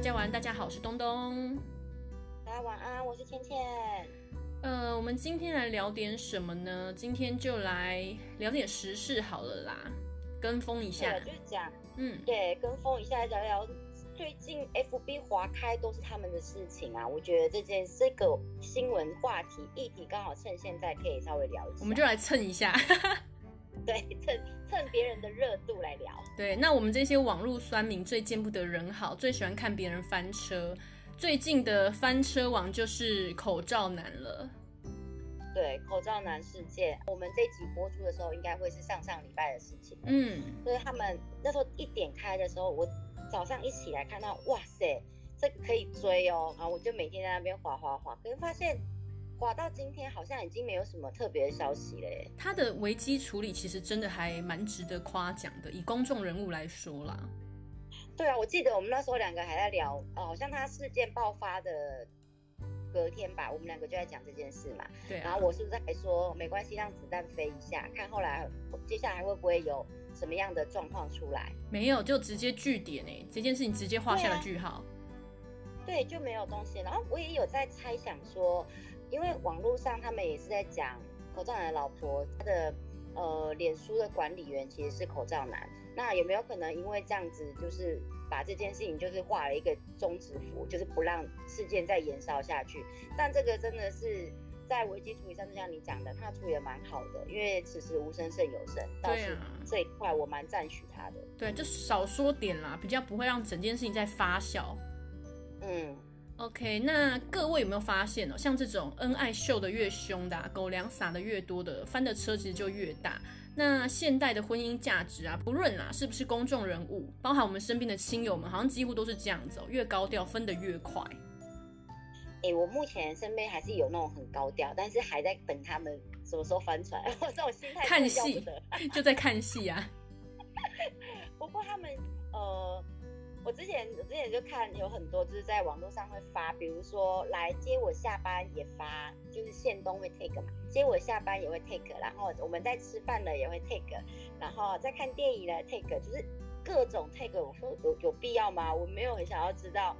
大家晚安，大家好，我是东东。大家晚安，我是倩倩。呃，我们今天来聊点什么呢？今天就来聊点时事好了啦，跟风一下。就是讲，嗯，对，跟风一下聊聊最近 FB 划开都是他们的事情啊。我觉得这件这个新闻话题议题刚好趁现在可以稍微聊一下，我们就来蹭一下。对，蹭蹭别人的热度来聊。对，那我们这些网络酸民最见不得人好，最喜欢看别人翻车。最近的翻车王就是口罩男了。对，口罩男事件，我们这集播出的时候，应该会是上上礼拜的事情。嗯，所以他们那时候一点开的时候，我早上一起来看到，哇塞，这个可以追哦，然后我就每天在那边滑滑滑，可是发现。滑到今天好像已经没有什么特别的消息嘞。他的危机处理其实真的还蛮值得夸奖的，以公众人物来说啦。对啊，我记得我们那时候两个还在聊，哦，好像他事件爆发的隔天吧，我们两个就在讲这件事嘛。对啊。然后我是不是还说没关系，让子弹飞一下，看后来接下来会不会有什么样的状况出来？没有，就直接句点哎，这件事情直接画下了句号。对，就没有东西。然后我也有在猜想说。因为网络上他们也是在讲口罩男的老婆，他的呃脸书的管理员其实是口罩男，那有没有可能因为这样子，就是把这件事情就是画了一个终止符，就是不让事件再延烧下去？但这个真的是在危机处理上，就像你讲的，他处理的蛮好的，因为此时无声胜有声，倒是这一块我蛮赞许他的。对，就少说点啦，比较不会让整件事情再发酵。嗯。OK，那各位有没有发现哦？像这种恩爱秀的越凶的、啊，狗粮撒的越多的，翻的车其实就越大。那现代的婚姻价值啊，不论啊是不是公众人物，包含我们身边的亲友们，好像几乎都是这样子哦，越高调分得越快。哎、欸，我目前身边还是有那种很高调，但是还在等他们什么时候翻船。我这种心态看戏 就在看戏啊。不过他们呃。我之前我之前就看有很多就是在网络上会发，比如说来接我下班也发，就是限动会 take 嘛，接我下班也会 take，然后我们在吃饭了也会 take，然后在看电影了 take，就是各种 take。我说有有必要吗？我没有很想要知道，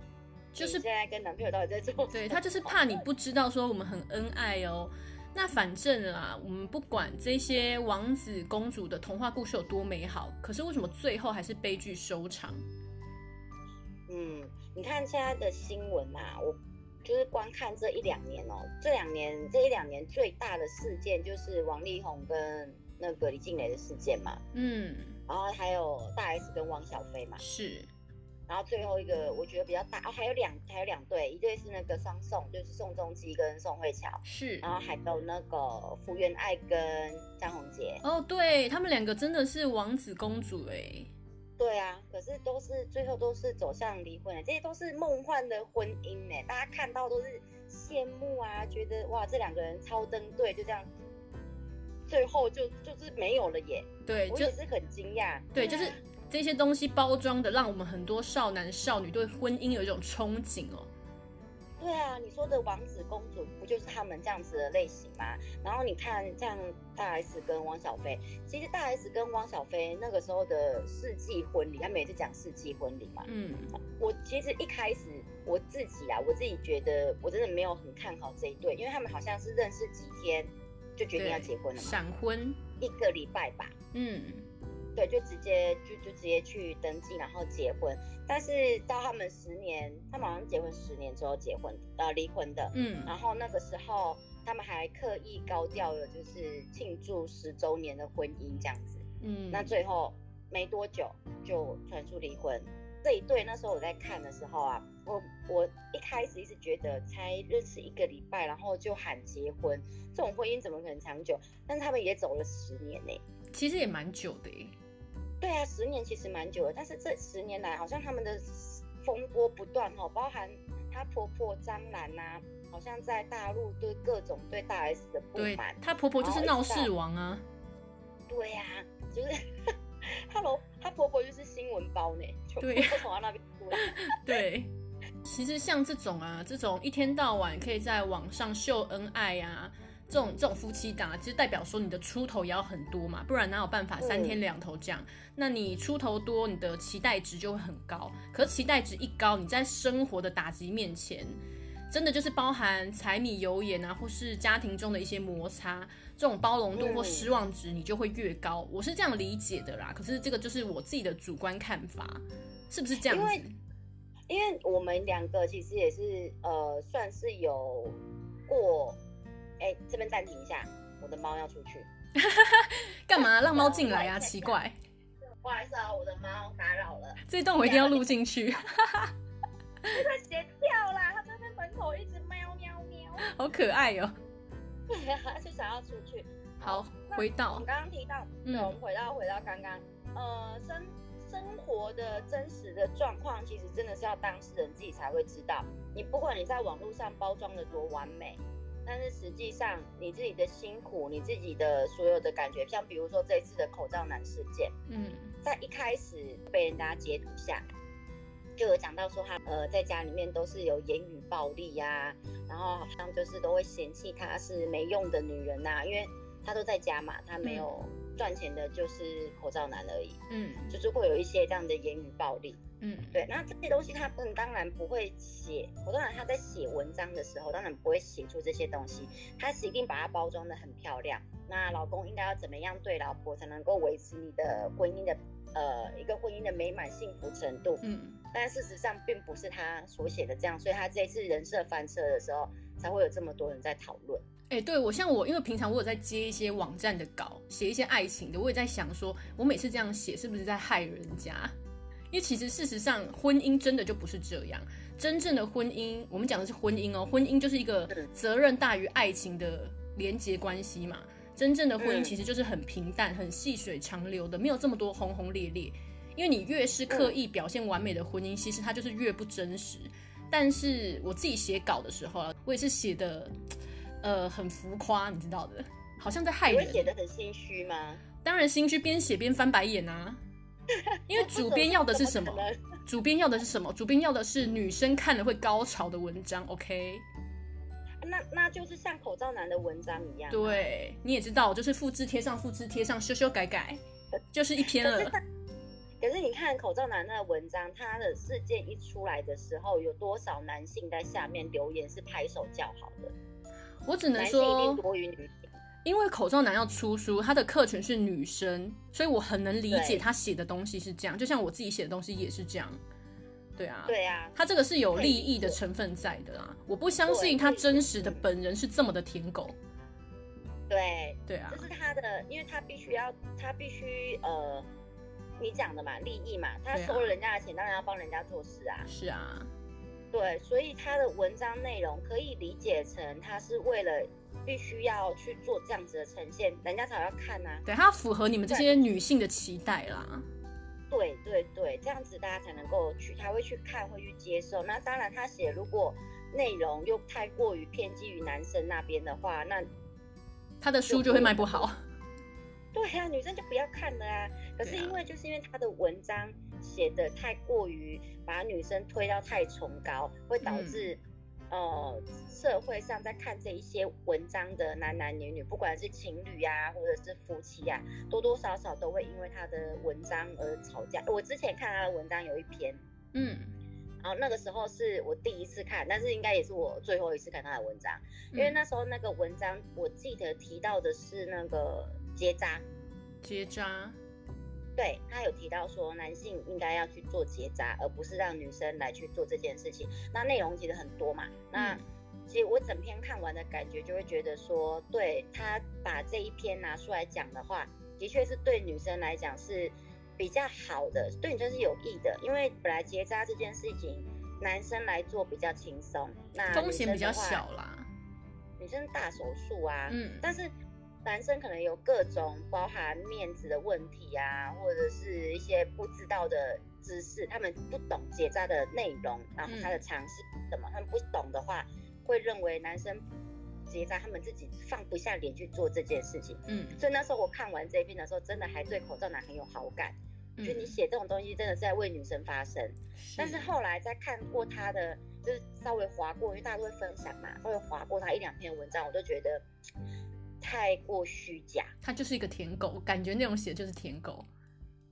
就是现在跟男朋友到底在做。对，他就是怕你不知道说我们很恩爱哦。那反正啦，我们不管这些王子公主的童话故事有多美好，可是为什么最后还是悲剧收场？嗯，你看现在的新闻啊，我就是观看这一两年哦、喔，这两年这一两年最大的事件就是王力宏跟那个李静蕾的事件嘛，嗯，然后还有大 S 跟汪小菲嘛，是，然后最后一个我觉得比较大哦，还有两还有两对，一对是那个双宋，就是宋仲基跟宋慧乔，是，然后还有那个福原爱跟张宏杰，哦，对他们两个真的是王子公主哎、欸。对啊，可是都是最后都是走向离婚的，这些都是梦幻的婚姻呢。大家看到都是羡慕啊，觉得哇，这两个人超登对，就这样，最后就就是没有了耶。对，我也是很惊讶。对，就是这些东西包装的，让我们很多少男少女对婚姻有一种憧憬哦。对啊，你说的王子公主不就是他们这样子的类型吗？然后你看像大 S 跟汪小菲，其实大 S 跟汪小菲那个时候的世纪婚礼，他们也是讲世纪婚礼嘛。嗯，我其实一开始我自己啊，我自己觉得我真的没有很看好这一对，因为他们好像是认识几天就决定要结婚了嘛，闪婚一个礼拜吧。嗯。对，就直接就就直接去登记，然后结婚。但是到他们十年，他们好像结婚十年之后结婚，呃，离婚的。嗯。然后那个时候，他们还刻意高调的，就是庆祝十周年的婚姻这样子。嗯。那最后没多久就传出离婚。这一对那时候我在看的时候啊，我我一开始一直觉得才认识一个礼拜，然后就喊结婚，这种婚姻怎么可能长久？但是他们也走了十年呢。其实也蛮久的耶。对啊，十年其实蛮久的，但是这十年来好像他们的风波不断哈，包含她婆婆张兰呐、啊，好像在大陆对各种对大 S 的不满，她婆婆就是闹事王啊。对呀、啊，就是，Hello，她婆婆就是新闻包呢，对，从她那边出来。对，其实像这种啊，这种一天到晚可以在网上秀恩爱啊。这种这种夫妻档啊，其实代表说你的出头也要很多嘛，不然哪有办法三天两头这样？嗯、那你出头多，你的期待值就会很高。可是期待值一高，你在生活的打击面前，真的就是包含柴米油盐啊，或是家庭中的一些摩擦，这种包容度或失望值你就会越高。我是这样理解的啦。可是这个就是我自己的主观看法，是不是这样子？因为，因为我们两个其实也是呃，算是有过。哎、欸，这边暂停一下，我的猫要出去。干嘛让猫进来啊？奇怪。不好意思啊，我的猫打扰了。这一段我一定要录进去。它在斜跳啦，它在那门口一直喵喵喵，好可爱哟、喔。对啊，就想要出去。好，回到我们刚刚提到，对，我们回到回到刚刚，呃，生生活的真实的状况，其实真的是要当事人自己才会知道。你不管你在网络上包装的多完美。但是实际上，你自己的辛苦，你自己的所有的感觉，像比如说这一次的口罩男事件，嗯，在一开始被人家截图下，就有讲到说他呃在家里面都是有言语暴力呀、啊，然后好像就是都会嫌弃他是没用的女人呐、啊，因为他都在家嘛，他没有赚钱的就是口罩男而已，嗯，就是会有一些这样的言语暴力。嗯，对，那这些东西他们当然不会写，口罩男他在写文章的时候，当然不会写出这些东西，他是一定把它包装的很漂亮。那老公应该要怎么样对老婆才能够维持你的婚姻的呃一个婚姻的美满幸福程度？嗯，但事实上并不是他所写的这样，所以他这一次人设翻车的时候，才会有这么多人在讨论。哎、欸，对我像我，因为平常我有在接一些网站的稿，写一些爱情的，我也在想说，我每次这样写是不是在害人家？因为其实事实上，婚姻真的就不是这样。真正的婚姻，我们讲的是婚姻哦，婚姻就是一个责任大于爱情的连结关系嘛。真正的婚姻其实就是很平淡、很细水长流的，没有这么多轰轰烈烈。因为你越是刻意表现完美的婚姻，其实它就是越不真实。但是我自己写稿的时候啊，我也是写的，呃，很浮夸，你知道的，好像在害人。你写的很心虚吗？当然心虚，边写边翻白眼啊。因为主编要的是什么？主编要的是什么？主编要的是女生看了会高潮的文章，OK？那那就是像口罩男的文章一样。对，你也知道，就是复制贴上，复制贴上，修修改改，就是一篇了。可是，可是你看口罩男那个文章，他的事件一出来的时候，有多少男性在下面留言是拍手叫好的？我只能说。因为口罩男要出书，他的客群是女生，所以我很能理解他写的东西是这样。就像我自己写的东西也是这样，对啊，对啊，他这个是有利益的成分在的啦。我不相信他真实的本人是这么的舔狗。对对啊，这是他的，因为他必须要，他必须呃，你讲的嘛，利益嘛，他收了人家的钱，当然要帮人家做事啊。是啊，对，所以他的文章内容可以理解成他是为了。必须要去做这样子的呈现，人家才要看呐、啊。对，他符合你们这些女性的期待啦。对对对，这样子大家才能够去，他会去看，会去接受。那当然，他写如果内容又太过于偏激于男生那边的话，那他的书就会卖不好。对啊，女生就不要看了啊。可是因为就是因为他的文章写的太过于把女生推到太崇高，会导致、嗯。呃，社会上在看这一些文章的男男女女，不管是情侣啊，或者是夫妻啊，多多少少都会因为他的文章而吵架。我之前看他的文章有一篇，嗯，然后那个时候是我第一次看，但是应该也是我最后一次看他的文章，因为那时候那个文章我记得提到的是那个结扎，结扎。对，他有提到说，男性应该要去做结扎，而不是让女生来去做这件事情。那内容其实很多嘛。那其实我整篇看完的感觉，就会觉得说，对，他把这一篇拿出来讲的话，的确是对女生来讲是比较好的，对女生是有益的。因为本来结扎这件事情，男生来做比较轻松，那风险比较小啦。女生大手术啊，嗯，但是。男生可能有各种包含面子的问题啊，或者是一些不知道的知识，他们不懂结扎的内容，然后他的常识什么，他们不懂的话，会认为男生结扎，他们自己放不下脸去做这件事情。嗯，所以那时候我看完这一篇的时候，真的还对口罩男很有好感，觉得你写这种东西真的是在为女生发声。但是后来在看过他的，就是稍微划过，因为大家都会分享嘛，稍微划过他一两篇文章，我就觉得。太过虚假。他就是一个舔狗，感觉内容写的就是舔狗。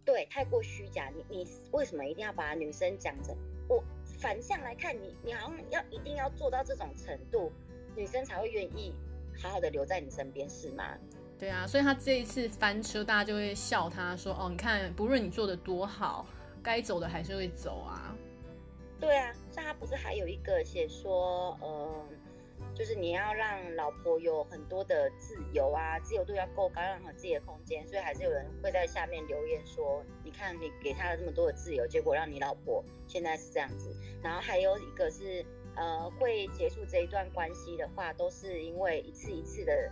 对，太过虚假。你你为什么一定要把女生讲成？我反向来看你，你好像要一定要做到这种程度，女生才会愿意好好的留在你身边，是吗？对啊，所以他这一次翻车，大家就会笑他说：“哦，你看，不论你做的多好，该走的还是会走啊。”对啊，像他不是还有一个写说，嗯、呃。就是你要让老婆有很多的自由啊，自由度要够高，让她自己的空间，所以还是有人会在下面留言说，你看你给她了这么多的自由，结果让你老婆现在是这样子。然后还有一个是，呃，会结束这一段关系的话，都是因为一次一次的、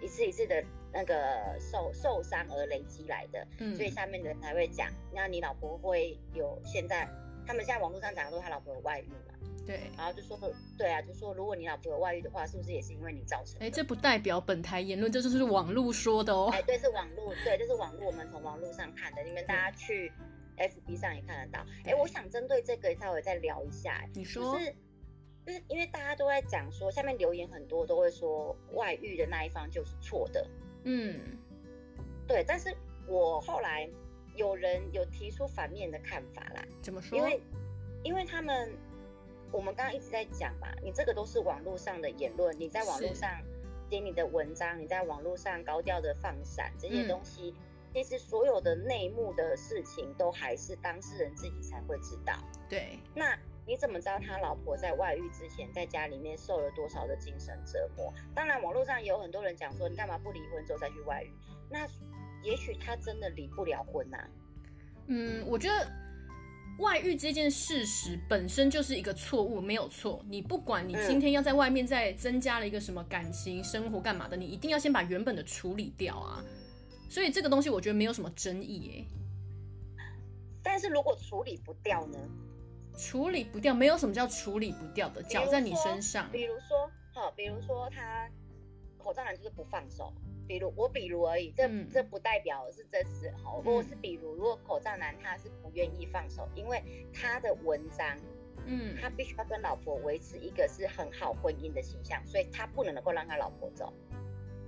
一次一次的那个受受伤而累积来的。嗯，所以下面的人才会讲，那你老婆会有现在，他们现在网络上讲的都是他老婆有外遇嘛？对，然后就说，对啊，就说如果你老婆有外遇的话，是不是也是因为你造成的？哎，这不代表本台言论，这就是网络说的哦。哎，对，是网络，对，这是网络，我们从网络上看的，你们大家去 FB 上也看得到。哎，我想针对这个稍微再聊一下。你说，就是就是因为大家都在讲说，下面留言很多都会说外遇的那一方就是错的。嗯，对，但是我后来有人有提出反面的看法啦。怎么说？因为因为他们。我们刚刚一直在讲嘛，你这个都是网络上的言论，你在网络上写你的文章，你在网络上高调的放闪这些东西，其实所有的内幕的事情都还是当事人自己才会知道。对，那你怎么知道他老婆在外遇之前在家里面受了多少的精神折磨？当然，网络上也有很多人讲说，你干嘛不离婚之后再去外遇？那也许他真的离不了婚呐、啊。嗯，我觉得。外遇这件事实本身就是一个错误，没有错。你不管你今天要在外面再增加了一个什么感情生活干嘛的，你一定要先把原本的处理掉啊。所以这个东西我觉得没有什么争议诶。但是如果处理不掉呢？处理不掉，没有什么叫处理不掉的，脚在你身上。比如说，好，比如说他口罩男就是不放手。比如我，比如而已，这、嗯、这不代表是真实。哦，如果是比如，如果口罩男他是不愿意放手，因为他的文章，嗯，他必须要跟老婆维持一个是很好婚姻的形象，所以他不能能够让他老婆走。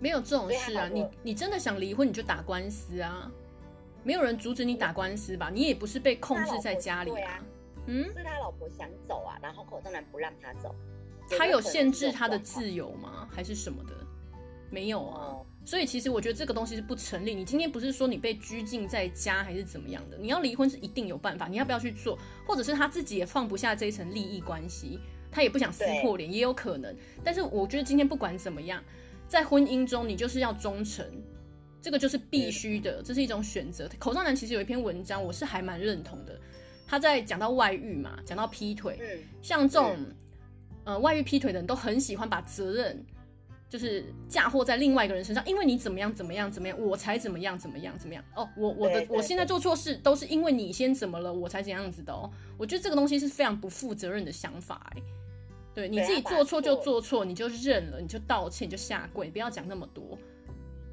没有这种事啊，你你真的想离婚，你就打官司啊，没有人阻止你打官司吧？你也不是被控制在家里啊。嗯，是他老婆想走啊，然后口罩男不让他走，他有限制他的自由吗？还是什么的？没有啊。嗯所以其实我觉得这个东西是不成立。你今天不是说你被拘禁在家还是怎么样的？你要离婚是一定有办法。你要不要去做？或者是他自己也放不下这一层利益关系，他也不想撕破脸，也有可能。但是我觉得今天不管怎么样，在婚姻中你就是要忠诚，这个就是必须的，这是一种选择。口罩男其实有一篇文章，我是还蛮认同的。他在讲到外遇嘛，讲到劈腿，像这种呃外遇劈腿的人都很喜欢把责任。就是嫁祸在另外一个人身上，因为你怎么样怎么样怎么样，我才怎么样怎么样怎么样哦，我我的我现在做错事都是因为你先怎么了，我才怎样子的哦。我觉得这个东西是非常不负责任的想法哎。对，你自己做错就做错，你就认了，你就道歉，你就下跪，不要讲那么多。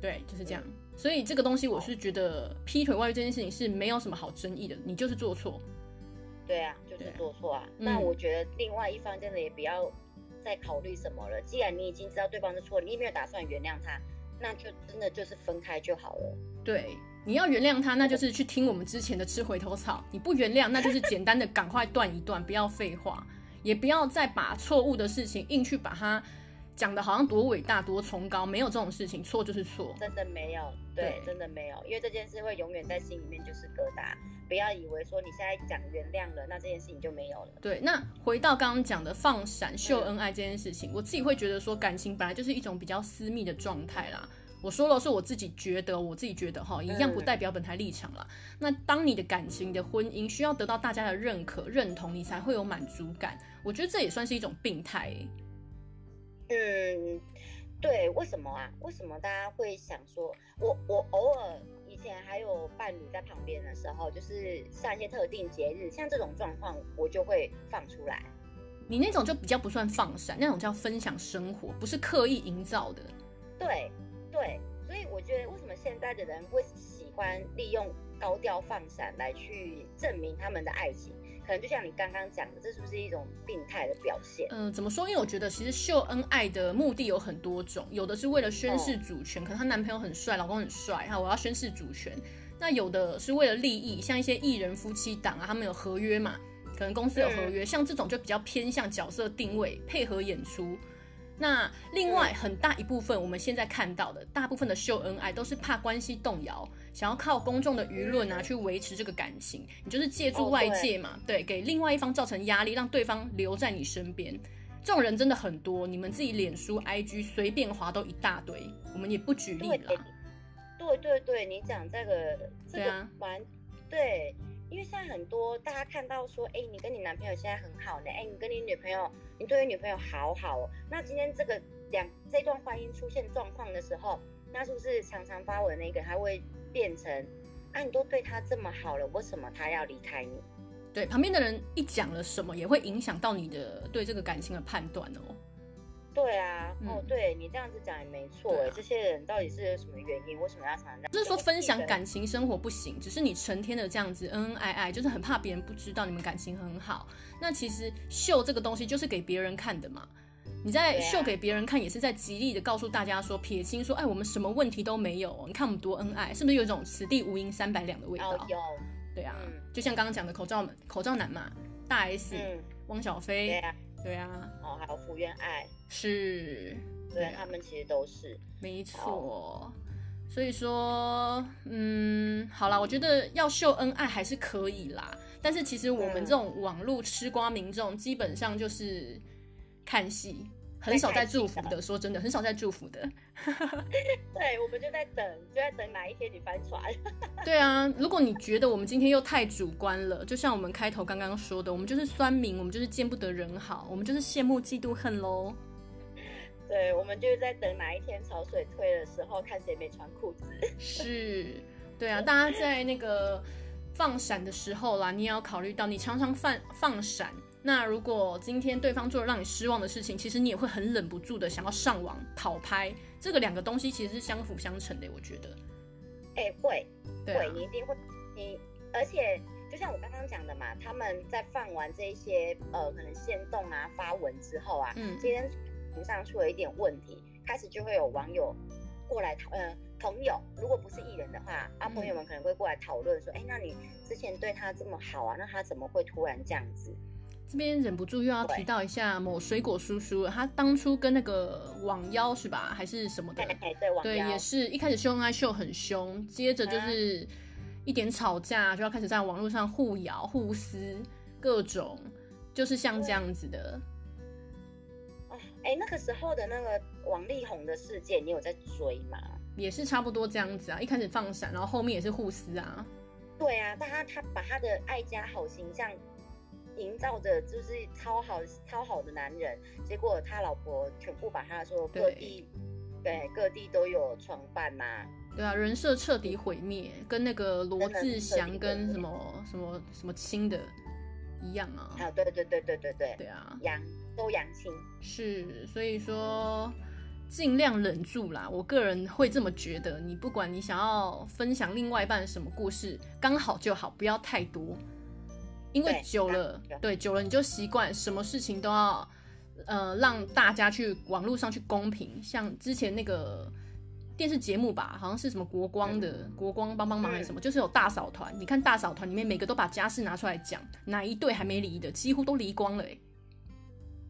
对，就是这样。所以这个东西我是觉得劈腿外遇这件事情是没有什么好争议的，你就是做错。对啊，就是做错啊。那我觉得另外一方真的也不要。在考虑什么了？既然你已经知道对方的错，你也没有打算原谅他，那就真的就是分开就好了。对，你要原谅他，那就是去听我们之前的吃回头草；你不原谅，那就是简单的赶快断一断，不要废话，也不要再把错误的事情硬去把它讲的好像多伟大、多崇高。没有这种事情，错就是错，真的没有。对，对真的没有，因为这件事会永远在心里面就是疙瘩。不要以为说你现在讲原谅了，那这件事情就没有了。对，那回到刚刚讲的放闪秀恩爱这件事情，嗯，我自己会觉得说，感情本来就是一种比较私密的状态啦。我说了是我自己觉得，我自己觉得哈，一样不代表本台立场啦。嗯。那当你的感情的婚姻需要得到大家的认可、认同，你才会有满足感。我觉得这也算是一种病态欸。嗯，对，为什么啊？为什么大家会想说，我我偶尔。以前还有伴侣在旁边的时候，就是像一些特定节日，像这种状况，我就会放出来。你那种就比较不算放闪，那种叫分享生活，不是刻意营造的。对对，所以我觉得为什么现在的人会喜欢利用高调放闪来去证明他们的爱情。可能就像你刚刚讲的，这是不是一种病态的表现？嗯、呃，怎么说？因为我觉得其实秀恩爱的目的有很多种，有的是为了宣示主权，哦、可能她男朋友很帅，老公很帅，哈，我要宣示主权。那有的是为了利益，像一些艺人夫妻档啊，他们有合约嘛，可能公司有合约，嗯、像这种就比较偏向角色定位，配合演出。那另外很大一部分，我们现在看到的大部分的秀恩爱，都是怕关系动摇，想要靠公众的舆论啊去维持这个感情。你就是借助外界嘛，对，给另外一方造成压力，让对方留在你身边。这种人真的很多，你们自己脸书、IG 随便划都一大堆。我们也不举例了。对对对，你讲这个这个蛮对。因为现在很多大家看到说，哎，你跟你男朋友现在很好呢，哎，你跟你女朋友，你对你女朋友好好哦。那今天这个两这段婚姻出现状况的时候，那是不是常常发文那个他会变成，啊，你都对他这么好了，为什么他要离开你？对，旁边的人一讲了什么，也会影响到你的对这个感情的判断哦。对啊，哦，对你这样子讲也没错哎，这些人到底是有什么原因？为什么要常常这样？不是说分享感情生活不行，只是你成天的这样子恩恩爱爱，就是很怕别人不知道你们感情很好。那其实秀这个东西就是给别人看的嘛，你在秀给别人看，也是在极力的告诉大家说，撇清说，哎，我们什么问题都没有，你看我们多恩爱，是不是有一种此地无银三百两的味道？有，对啊，就像刚刚讲的口罩口罩男嘛，大 S、汪小菲。对啊，哦，还有福原爱，是，对，对他们其实都是，没错。所以说，嗯，好啦，我觉得要秀恩爱还是可以啦，但是其实我们这种网络吃瓜民众，基本上就是看戏。很少在祝福的，说真的，很少在祝福的。对，我们就在等，就在等哪一天你翻船。对啊，如果你觉得我们今天又太主观了，就像我们开头刚刚说的，我们就是酸民，我们就是见不得人好，我们就是羡慕嫉妒恨喽。对，我们就是在等哪一天潮水退的时候，看谁没穿裤子。是，对啊，大家在那个放闪的时候啦，你也要考虑到，你常常放放闪。那如果今天对方做了让你失望的事情，其实你也会很忍不住的想要上网讨拍，这个两个东西其实是相辅相成的，我觉得。哎、欸，会，对、啊，你一定会，你而且就像我刚刚讲的嘛，他们在放完这些呃可能限动啊发文之后啊，嗯，今天图上出了一点问题，开始就会有网友过来讨，呃，朋友如果不是艺人的话，啊，朋友们可能会过来讨论说，哎、嗯欸，那你之前对他这么好啊，那他怎么会突然这样子？这边忍不住又要提到一下某水果叔叔，他当初跟那个网妖是吧，还是什么的？对，也是一开始秀恩爱秀很凶，接着就是一点吵架就要开始在网络上互咬互撕，各种就是像这样子的。哎，那个时候的那个王力宏的事件，你有在追吗？也是差不多这样子啊，一开始放闪，然后后面也是互撕啊。对啊，但他他把他的爱家好形象。营造着就是超好超好的男人，结果他老婆全部把他说各地对，对各地都有床伴呐、啊，对啊，人设彻底毁灭，跟那个罗志祥跟什么什么什么亲的一样啊，啊对对对对对对对啊，杨都杨亲是，所以说尽量忍住啦，我个人会这么觉得，你不管你想要分享另外一半什么故事，刚好就好，不要太多。因为久了，对，对，久了你就习惯，什么事情都要，呃，让大家去网络上去公平。像之前那个电视节目吧，好像是什么国光的，嗯、国光帮帮忙还是什么，嗯、就是有大嫂团。你看大嫂团里面每个都把家事拿出来讲，哪一对还没离的，几乎都离光了、欸。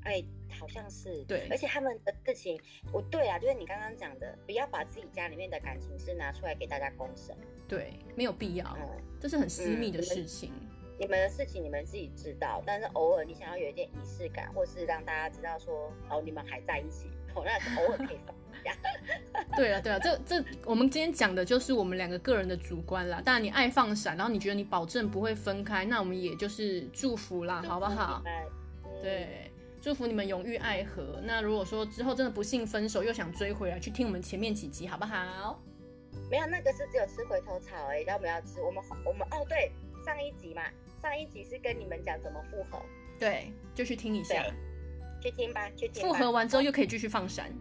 哎，哎，好像是。对，而且他们的事情，我对啊，就是你刚刚讲的，不要把自己家里面的感情事拿出来给大家公审。对，没有必要，嗯、这是很私密的事情。嗯你们的事情你们自己知道，但是偶尔你想要有一点仪式感，或是让大家知道说哦，你们还在一起，哦，那偶尔可以放一下。对啊对啊，这这我们今天讲的就是我们两个个人的主观啦。当然你爱放闪，然后你觉得你保证不会分开，那我们也就是祝福啦，好不好？嗯、对，祝福你们永浴爱河。那如果说之后真的不幸分手，又想追回来，去听我们前面几集，好不好？没有，那个是只有吃回头草而已，要不要吃？我们我们哦，对，上一集嘛。上一集是跟你们讲怎么复合，对，就去听一下，去听吧，去听。复合完之后又可以继续放闪，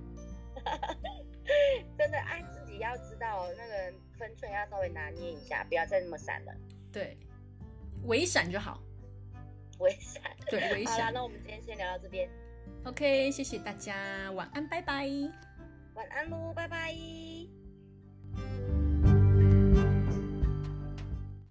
真的爱自己要知道那个分寸要稍微拿捏一下，不要再那么闪了。对，微闪就好。微闪。对，微闪。好啦，那我们今天先聊到这边。OK，谢谢大家，晚安，拜拜。晚安喽，拜拜。